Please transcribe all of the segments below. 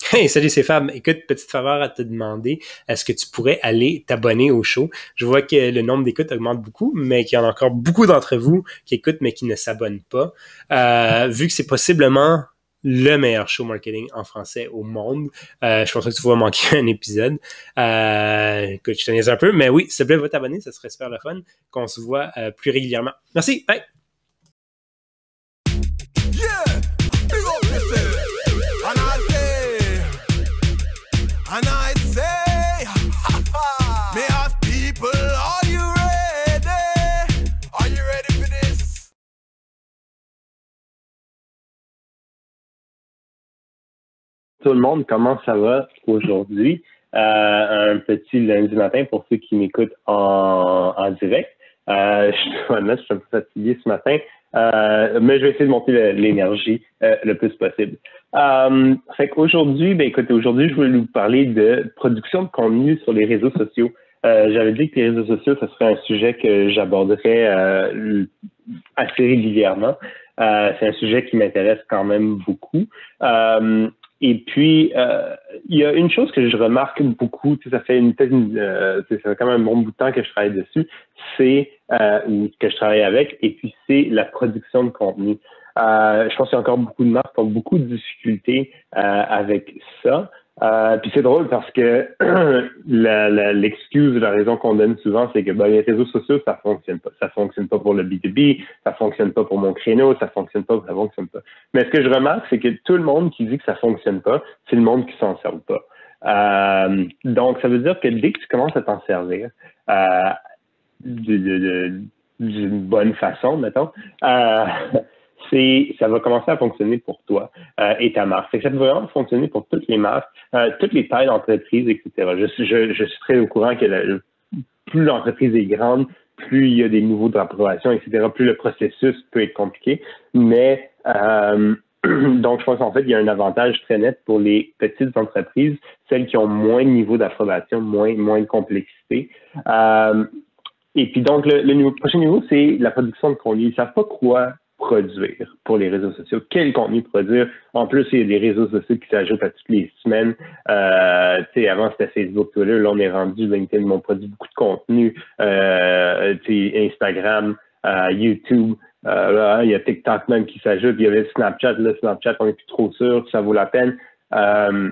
Hey, salut, c'est Fab. Écoute, petite faveur à te demander, est-ce que tu pourrais aller t'abonner au show? Je vois que le nombre d'écoutes augmente beaucoup, mais qu'il y en a encore beaucoup d'entre vous qui écoutent mais qui ne s'abonnent pas. Euh, vu que c'est possiblement le meilleur show marketing en français au monde. Euh, je pense que tu vas manquer un épisode. Euh, écoute, je te un peu, mais oui, s'il te plaît, va t'abonner, ça serait super le fun qu'on se voit euh, plus régulièrement. Merci, bye! Tout le monde, comment ça va aujourd'hui? Euh, un petit lundi matin pour ceux qui m'écoutent en, en direct. Euh, je, suis, un peu fatigué ce matin, euh, mais je vais essayer de monter l'énergie le plus possible. Fait qu'aujourd'hui, ben écoutez, aujourd'hui, je voulais vous parler de production de contenu sur les réseaux sociaux. J'avais dit que les réseaux sociaux, ce serait un sujet que j'aborderais assez régulièrement. C'est un sujet qui m'intéresse quand même beaucoup. Et puis, euh, il y a une chose que je remarque beaucoup, ça fait une, euh, ça fait quand même un bon bout de temps que je travaille dessus, c'est euh, que je travaille avec, et puis c'est la production de contenu. Euh, je pense qu'il y a encore beaucoup de marques qui ont beaucoup de difficultés euh, avec ça. Euh, puis c'est drôle parce que l'excuse, la, la, raison qu'on donne souvent, c'est que ben, les réseaux sociaux, ça fonctionne pas. Ça fonctionne pas pour le B2B, ça fonctionne pas pour mon créneau, ça fonctionne pas, ça fonctionne pas. Mais ce que je remarque, c'est que tout le monde qui dit que ça fonctionne pas, c'est le monde qui s'en sert pas. Euh, donc, ça veut dire que dès que tu commences à t'en servir euh, d'une bonne façon, mettons, euh, c'est ça va commencer à fonctionner pour toi euh, et ta marque. ça peut vraiment fonctionner pour toutes les marques, euh, toutes les tailles d'entreprise, etc. Je, suis très au courant que plus l'entreprise est grande, plus il y a des nouveaux d'approbation, etc., plus le processus peut être compliqué. Mais euh, donc, je pense qu'en fait, il y a un avantage très net pour les petites entreprises, celles qui ont moins de niveau d'approbation, moins, moins de complexité. Et puis donc, le, prochain niveau, c'est la production de contenu. Ils ne savent pas quoi produire pour les réseaux sociaux, quel contenu produire? En plus, il y a des réseaux sociaux qui s'ajoutent à toutes les semaines. Euh, avant, c'était Facebook, Twitter. Là, on est rendu LinkedIn, on produit beaucoup de contenu. Euh, Instagram, euh, YouTube. Euh, là, il y a TikTok même qui s'ajoute. Il y avait Snapchat. Là, Snapchat, on n'est plus trop sûr ça vaut la peine. Euh,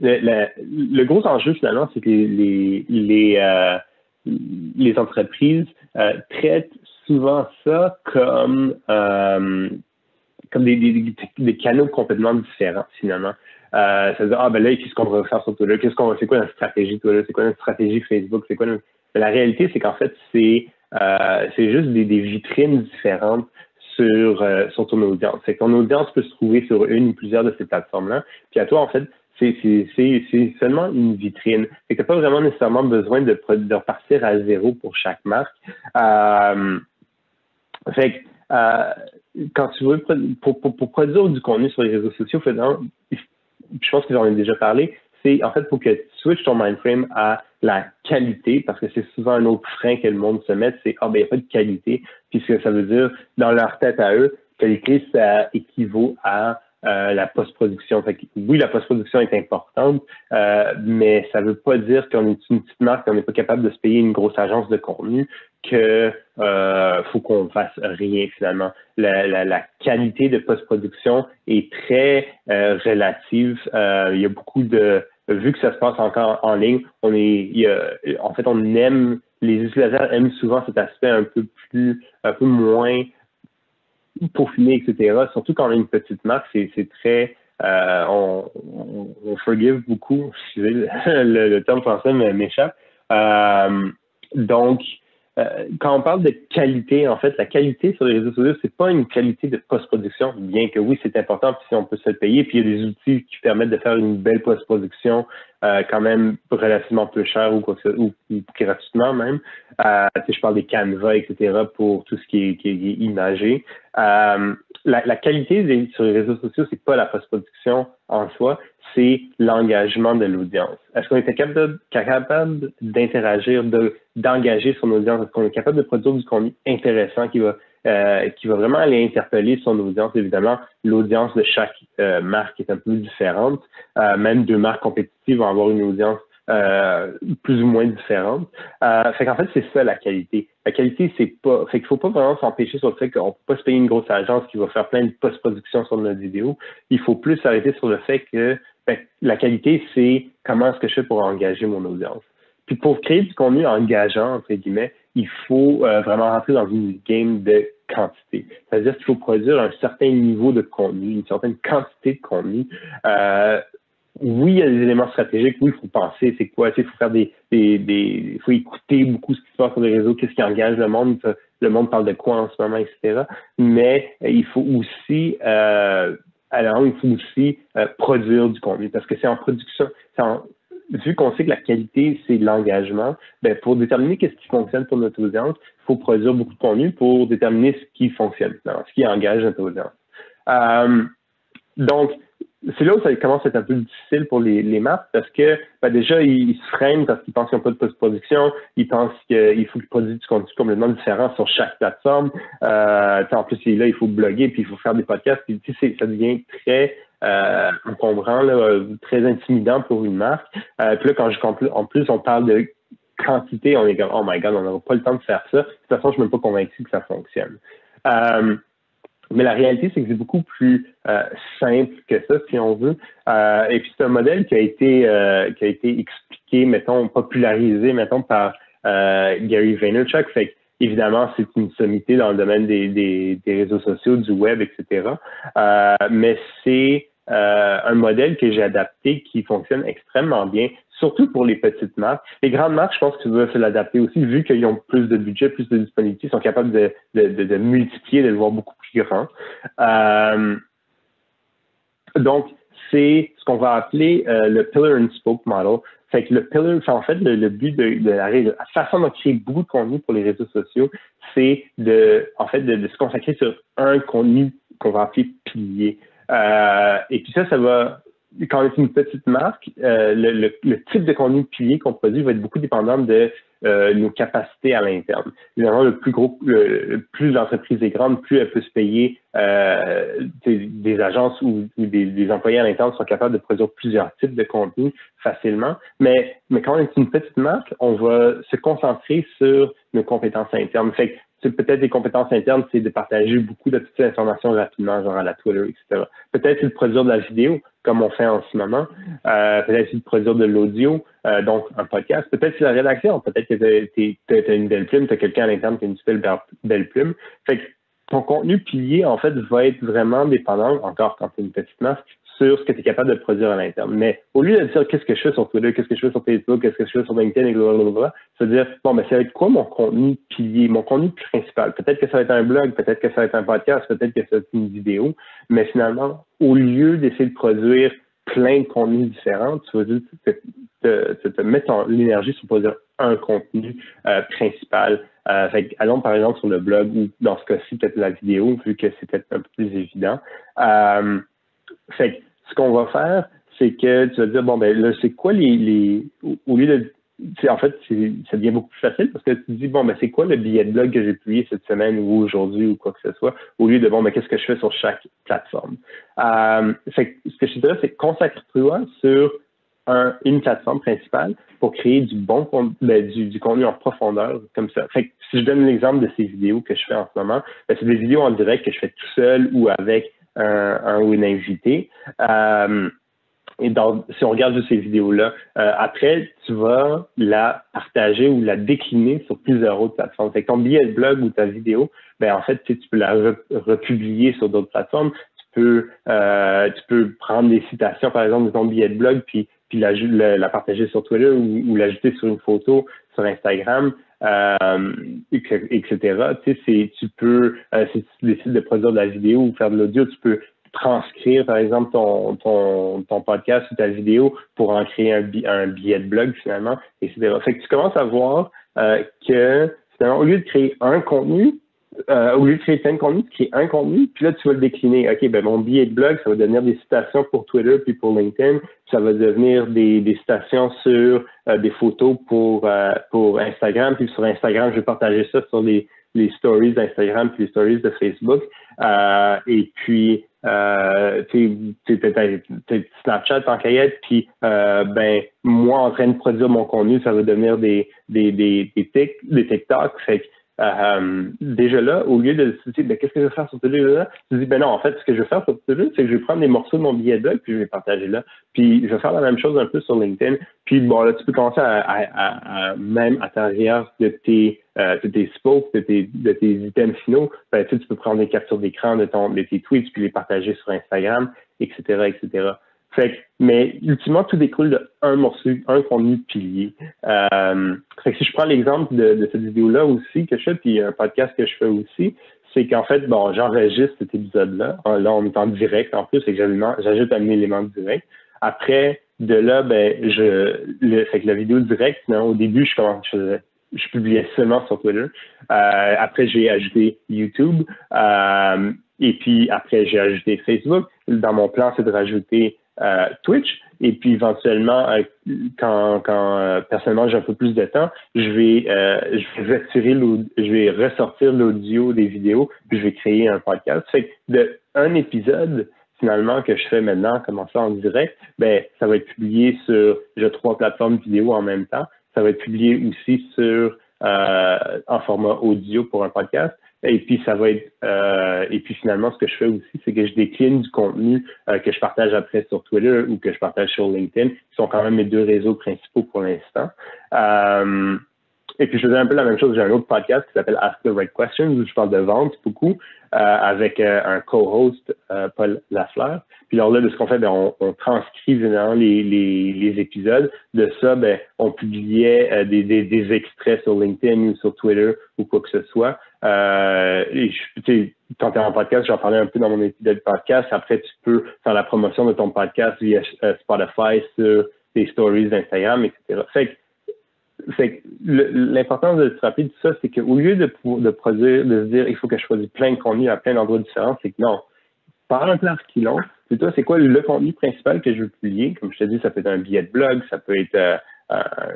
le, le, gros enjeu, finalement, c'est que les, les, euh, les entreprises traitent souvent ça comme, euh, comme des, canaux complètement différents, finalement. Ça veut dire, ah ben là, qu'est-ce qu'on va faire sur Twitter? Qu'est-ce c'est quoi notre stratégie Twitter? C'est quoi notre stratégie Facebook? C'est quoi La réalité, c'est qu'en fait, c'est euh, juste des, vitrines différentes sur, euh, sur ton audience. C'est que ton audience peut se trouver sur une ou plusieurs de ces plateformes-là. Puis à toi, en fait, c'est seulement une vitrine. Tu n'as pas vraiment nécessairement besoin de, de repartir à zéro pour chaque marque. Fait que, euh, quand tu veux, pour, pour, pour, produire du contenu sur les réseaux sociaux, je pense que j'en ai déjà parlé, c'est en fait pour que tu switches ton mindframe à la qualité, parce que c'est souvent un autre frein que le monde se met, c'est ah ben il n'y a pas de qualité, puis ce que ça veut dire dans leur tête à eux, qualité ça équivaut à euh, la post-production. oui, la post-production est importante, euh, mais ça ne veut pas dire qu'on est une petite marque, qu'on n'est pas capable de se payer une grosse agence de contenu, que euh, faut qu'on fasse rien finalement. La, la, la qualité de post-production est très euh, relative. il y a beaucoup de vu que ça se passe encore en ligne, on est, y a, en fait, on aime, les utilisateurs aiment souvent cet aspect un peu plus, un peu moins peaufiner, etc. Surtout quand on a une petite marque, c'est très euh, on, on, forgive beaucoup, le, le terme français m'échappe. Euh, donc, euh, quand on parle de qualité, en fait, la qualité sur les réseaux sociaux, c'est pas une qualité de post-production, bien que oui, c'est important, puis si on peut se le payer, puis il y a des outils qui permettent de faire une belle post-production euh, quand même relativement peu cher ou, gratuitement même. Euh, je parle des Canva, etc., pour tout ce qui est, imagé. Euh, la, la, qualité sur les réseaux sociaux, c'est pas la post-production en soi, c'est l'engagement de l'audience. Est-ce qu'on est capable, d'interagir, de, d'engager son audience? Est-ce qu'on est capable de produire du contenu intéressant qui va qui va vraiment aller interpeller son audience. Évidemment, l'audience de chaque marque est un peu différente. même deux marques compétitives vont avoir une audience euh, plus ou moins différentes. Euh, fait qu'en fait, c'est ça la qualité. La qualité, c'est pas. Fait qu'il faut pas vraiment s'empêcher sur le fait qu'on peut pas se payer une grosse agence qui va faire plein de post-production sur notre vidéo. Il faut plus s'arrêter sur le fait que ben, la qualité, c'est comment est-ce que je fais pour engager mon audience. Puis pour créer du contenu engageant, entre guillemets, il faut euh, vraiment rentrer dans une game de quantité. C'est-à-dire qu'il faut produire un certain niveau de contenu, une certaine quantité de contenu. Euh, oui, il y a des éléments stratégiques. Oui, il faut penser, c'est quoi, il faut faire des, des, des, faut écouter beaucoup ce qui se passe sur les réseaux, qu'est-ce qui engage le monde, le monde parle de quoi en ce moment, etc. Mais euh, il faut aussi, euh, alors il faut aussi euh, produire du contenu parce que c'est en production, vu qu'on sait que la qualité, c'est l'engagement, ben, pour déterminer qu'est-ce qui fonctionne pour notre audience, il faut produire beaucoup de contenu pour déterminer ce qui fonctionne, ce qui engage notre audience. Euh, donc, c'est là où ça commence à être un peu difficile pour les, les marques parce que ben déjà, ils, se freinent parce qu'ils pensent qu'ils n'ont pas de post-production, ils pensent qu'il faut qu'ils produisent du contenu complètement différent sur chaque plateforme. Euh, en plus, là, il faut bloguer, puis il faut faire des podcasts, puis ça devient très euh, encombrant, là, très intimidant pour une marque. Euh, puis là, quand je en plus, on parle de quantité, on est comme, oh my god, on n'aura pas le temps de faire ça. De toute façon, je ne suis même pas convaincu que ça fonctionne. Euh, mais la réalité, c'est que c'est beaucoup plus euh, simple que ça, si on veut. Euh, et puis c'est un modèle qui a été euh, qui a été expliqué, mettons, popularisé, mettons, par Gary Vaynerchuk. Fait évidemment, c'est une sommité dans le domaine des, des, des réseaux sociaux, du web, etc. mais c'est un modèle que j'ai adapté qui fonctionne extrêmement bien surtout pour les petites marques. Les grandes marques, je pense qu'ils doivent se l'adapter aussi, vu qu'ils ont plus de budget, plus de disponibilité, ils sont capables de, multiplier, de le voir beaucoup plus grand. Euh, donc, c'est ce qu'on va appeler euh, le pillar and spoke model. Que le pillar, en fait, le, but de, de, la, la, façon de créer beaucoup de contenu pour les réseaux sociaux, c'est de, en fait, de, se consacrer sur un contenu qu'on va appeler pilier. Euh, et puis ça, ça va quand on est une petite marque, euh, le, le, type de contenu pilier qu'on produit va être beaucoup dépendant de euh, nos capacités à l'interne. Évidemment, le plus gros, le, plus l'entreprise est grande, plus elle peut se payer euh, des, agences ou, des, des, employés à l'interne sont capables de produire plusieurs types de contenus facilement. Mais, mais quand on est une petite marque, on va se concentrer sur nos compétences internes. Fait peut-être des compétences internes, c'est de partager beaucoup de petites informations rapidement, genre à la Twitter, etc. Peut-être c'est de produire de la vidéo, comme on fait en ce moment. Euh, peut-être c'est de produire de l'audio, euh, donc un podcast. Peut-être c'est la rédaction. Peut-être que tu as une belle plume, tu as quelqu'un à l'interne qui a une super belle plume. Fait que ton contenu pilier, en fait, va être vraiment dépendant, encore quand tu es une petite marque, sur ce que tu es capable de produire à l'interne. Mais au lieu de dire qu'est-ce que je fais sur Twitter, qu'est-ce que je fais sur Facebook, qu'est-ce que je fais sur LinkedIn, et blablabla, c'est dire, bon, mais ça va être quoi mon contenu pilier, mon contenu principal? Peut-être que ça va être un blog, peut-être que ça va être un podcast, peut-être que ça va être une vidéo, mais finalement, au lieu d'essayer de produire plein de contenus différents, tu vas juste te, te, mettre l'énergie sur produire un contenu euh, principal. Euh, fait, allons par exemple sur le blog ou dans ce cas-ci peut-être la vidéo, vu que c'est peut-être un peu plus évident. Euh, fait ce qu'on va faire, c'est que tu vas dire, bon, ben là, c'est quoi les, les. Au lieu de. En fait, ça devient beaucoup plus facile parce que tu te dis, bon, ben c'est quoi le billet de blog que j'ai publié cette semaine ou aujourd'hui ou quoi que ce soit, au lieu de, bon, ben qu'est-ce que je fais sur chaque plateforme? Euh, fait ce que je te dirais, c'est consacre-toi sur un, une plateforme principale pour créer du bon ben, du, du, contenu en profondeur comme ça. Fait si je donne l'exemple de ces vidéos que je fais en ce moment, ben, c'est des vidéos en direct que je fais tout seul ou avec un, ou une invitée. Euh, et donc, si on regarde ces vidéos-là, euh, après, tu vas la partager ou la décliner sur plusieurs autres plateformes. Fait que ton billet de blog ou ta vidéo, ben en fait, tu, peux la republier sur d'autres plateformes. Tu peux, euh, tu peux prendre des citations, par exemple, de ton billet de blog, puis, puis la, la, partager sur Twitter ou, ou l'ajouter sur une photo sur Instagram euh, etc. Tu sais, tu peux, euh, si tu décides de produire de la vidéo ou faire de l'audio, tu peux transcrire, par exemple, ton, podcast ou ta vidéo pour en créer un, un billet de blog, finalement, etc. Fait que tu commences à voir euh, que, finalement, au lieu de créer un contenu, euh, au lieu de créer de contenu, tu crées un contenu, puis là, tu vas le décliner. OK, ben mon billet de blog, ça va devenir des citations pour Twitter puis pour LinkedIn. Ça va devenir des, des citations sur euh, des photos pour, euh, pour Instagram. Puis sur Instagram, je vais partager ça sur les les stories d'Instagram puis les stories de Facebook. Euh, et puis, euh, sais, Snapchat en cahier, puis euh, ben moi en train de produire mon contenu, ça va devenir des des des des, des TikTok. Fait euh, déjà là, au lieu de se dire, ben, qu'est-ce que je vais faire sur Twitter là, tu dis, ben non, en fait, ce que je vais faire sur Twitter, c'est que je vais prendre des morceaux de mon billet blog, puis je vais partager là. Puis je vais faire la même chose un peu sur LinkedIn. Puis bon, là, tu peux commencer à, à, à, même à l'intérieur de tes, euh, de tes spokes, de tes, de tes items finaux, ben, tu, sais, tu peux prendre des captures d'écran de, ton, de tes tweets, puis les partager sur Instagram, etc., etc. Fait mais ultimement, tout découle d'un morceau, un contenu pilier. Euh, fait que si je prends l'exemple de, de, cette vidéo-là aussi que je fais, puis un podcast que je fais aussi, c'est qu'en fait, bon, j'enregistre cet épisode-là. Là, on est en direct en plus, et j'ajoute un élément direct. Après, de là, ben, je, le, fait que la vidéo directe, au début, je commence, je je publiais seulement sur Twitter. Euh, après, j'ai ajouté YouTube. Euh, et puis après, j'ai ajouté Facebook. Dans mon plan, c'est de rajouter euh, Twitch. Et puis éventuellement, euh, quand, quand euh, personnellement j'ai un peu plus de temps, je vais, je vais retirer je vais ressortir l'audio des vidéos, puis je vais créer un podcast. Fait que de un épisode, finalement, que je fais maintenant, commencer en direct, ben, ça va être publié sur, j'ai trois plateformes vidéo en même temps. Ça va être publié aussi sur, en format audio pour un podcast. Et puis ça va être euh, et puis finalement ce que je fais aussi, c'est que je décline du contenu euh, que je partage après sur Twitter ou que je partage sur LinkedIn, qui sont quand même mes deux réseaux principaux pour l'instant. Euh, et puis je faisais un peu la même chose. J'ai un autre podcast qui s'appelle Ask the Right Questions où je parle de vente beaucoup avec un co-host Paul Lafleur. Puis alors là, de ce qu'on fait, ben, on, on, transcrit évidemment les, les, les, épisodes. De ça, ben, on publiait des, des, des, extraits sur LinkedIn ou sur Twitter ou quoi que ce soit. Euh, et quand tu es en podcast, j'en parlais un peu dans mon épisode de podcast. Après, tu peux faire la promotion de ton podcast via euh, Spotify sur tes stories d'Instagram, etc. Fait que, l'importance de se rappeler de ça, c'est qu'au lieu de, produire, de se dire il faut que je choisisse plein de contenu à plein d'endroits différents, c'est que non, parle un ce qu'ils ont. C'est toi, c'est quoi le contenu principal que je veux publier? Comme je te dis, ça peut être un billet de blog, ça peut être euh,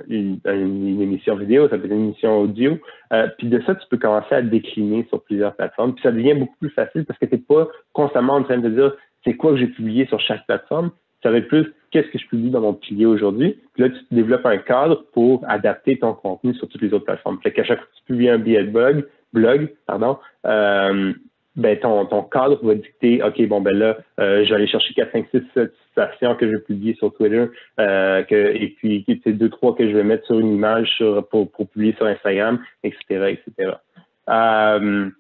une, une, émission vidéo, ça peut être une émission audio. Euh, puis de ça, tu peux commencer à décliner sur plusieurs plateformes. Puis ça devient beaucoup plus facile parce que tu n'es pas constamment en train de dire c'est quoi que j'ai publié sur chaque plateforme? Ça va plus qu'est-ce que je publie dans mon pilier aujourd'hui? Puis là, tu développes un cadre pour adapter ton contenu sur toutes les autres plateformes. Fait qu'à chaque fois que tu publies un billet de blog, blog, pardon, euh, ben ton, ton cadre va dicter, OK, bon, ben là, euh, je vais aller chercher 4, 5, 6, 7 citations que je vais publier sur Twitter, euh, que, et puis c'est deux, trois que je vais mettre sur une image sur, pour, pour publier sur Instagram, etc., etc. Euh,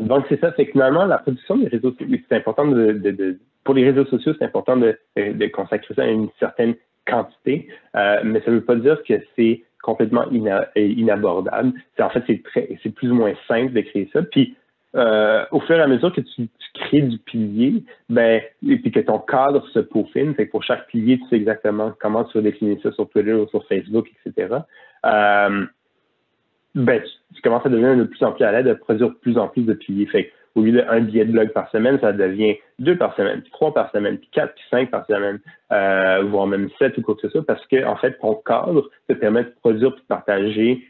donc, c'est ça, c'est que finalement, la production des réseaux sociaux, c'est important de, de, de, pour les réseaux sociaux, c'est important de, de, consacrer ça à une certaine quantité, euh, mais ça ne veut pas dire que c'est complètement inabordable. En fait, c'est plus ou moins simple de créer ça. Puis, euh, au fur et à mesure que tu, crées du pilier, ben, et puis que ton cadre se peaufine, que pour chaque pilier, tu sais exactement comment tu vas décliner ça sur Twitter ou sur Facebook, etc. Euh, ben, tu, commences à devenir de plus en plus à l'aide de produire de plus en plus de piliers. Fait au lieu d'un billet de blog par semaine, ça devient deux par semaine, puis trois par semaine, puis quatre, puis cinq par semaine, euh, voire même sept ou quoi que ce soit, parce que fait, ton cadre te permet de produire et de partager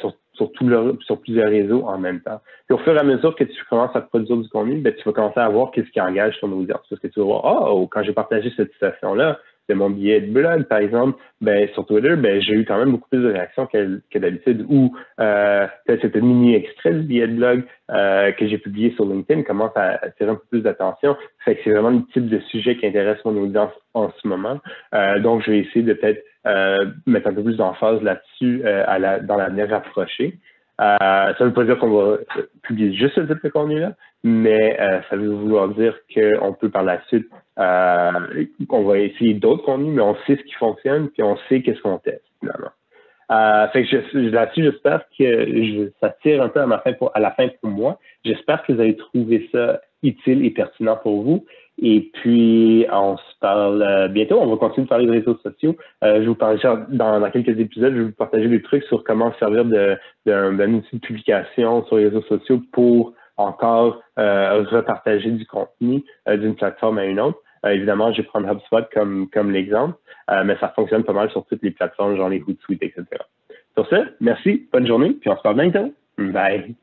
sur sur, tout le, sur plusieurs réseaux en même temps. Puis au fur et à mesure que tu commences à produire du contenu, ben, tu vas commencer à voir qu'est-ce qui engage ton audience. Parce que tu vas voir, oh, quand j'ai partagé cette situation-là, de mon billet de blog, par exemple, ben, sur Twitter, ben, j'ai eu quand même beaucoup plus de réactions que, d'habitude. Ou euh, peut-être mini extrait du billet de blog euh, que j'ai publié sur LinkedIn commence à attirer un peu plus d'attention. Fait que c'est vraiment le type de sujet qui intéresse mon audience en ce moment. Euh, donc, je vais essayer de peut-être euh, mettre un peu plus d'emphase là-dessus euh, la, dans l'avenir rapproché. Euh, ça ne veut pas dire qu'on va publier juste ce type de contenu-là, mais euh, ça veut vouloir dire qu'on peut par la suite, euh, on va essayer d'autres contenus, mais on sait ce qui fonctionne, puis on sait qu'est-ce qu'on teste finalement. Euh, fait que là-dessus, j'espère que je, ça tire un peu à, ma fin pour, à la fin pour moi. J'espère que vous avez trouvé ça utile et pertinent pour vous. Et puis, on se parle euh, bientôt. On va continuer de parler de réseaux sociaux. Euh, je vous parle dans, dans, quelques épisodes, je vais vous partager des trucs sur comment servir d'un outil de publication sur les réseaux sociaux pour encore euh, repartager du contenu euh, d'une plateforme à une autre. évidemment, je vais prendre HubSpot comme, comme l'exemple, mais ça fonctionne pas mal sur toutes les plateformes, genre les Hootsuite, etc. Sur ce, merci, bonne journée, puis on se parle bientôt. Bye.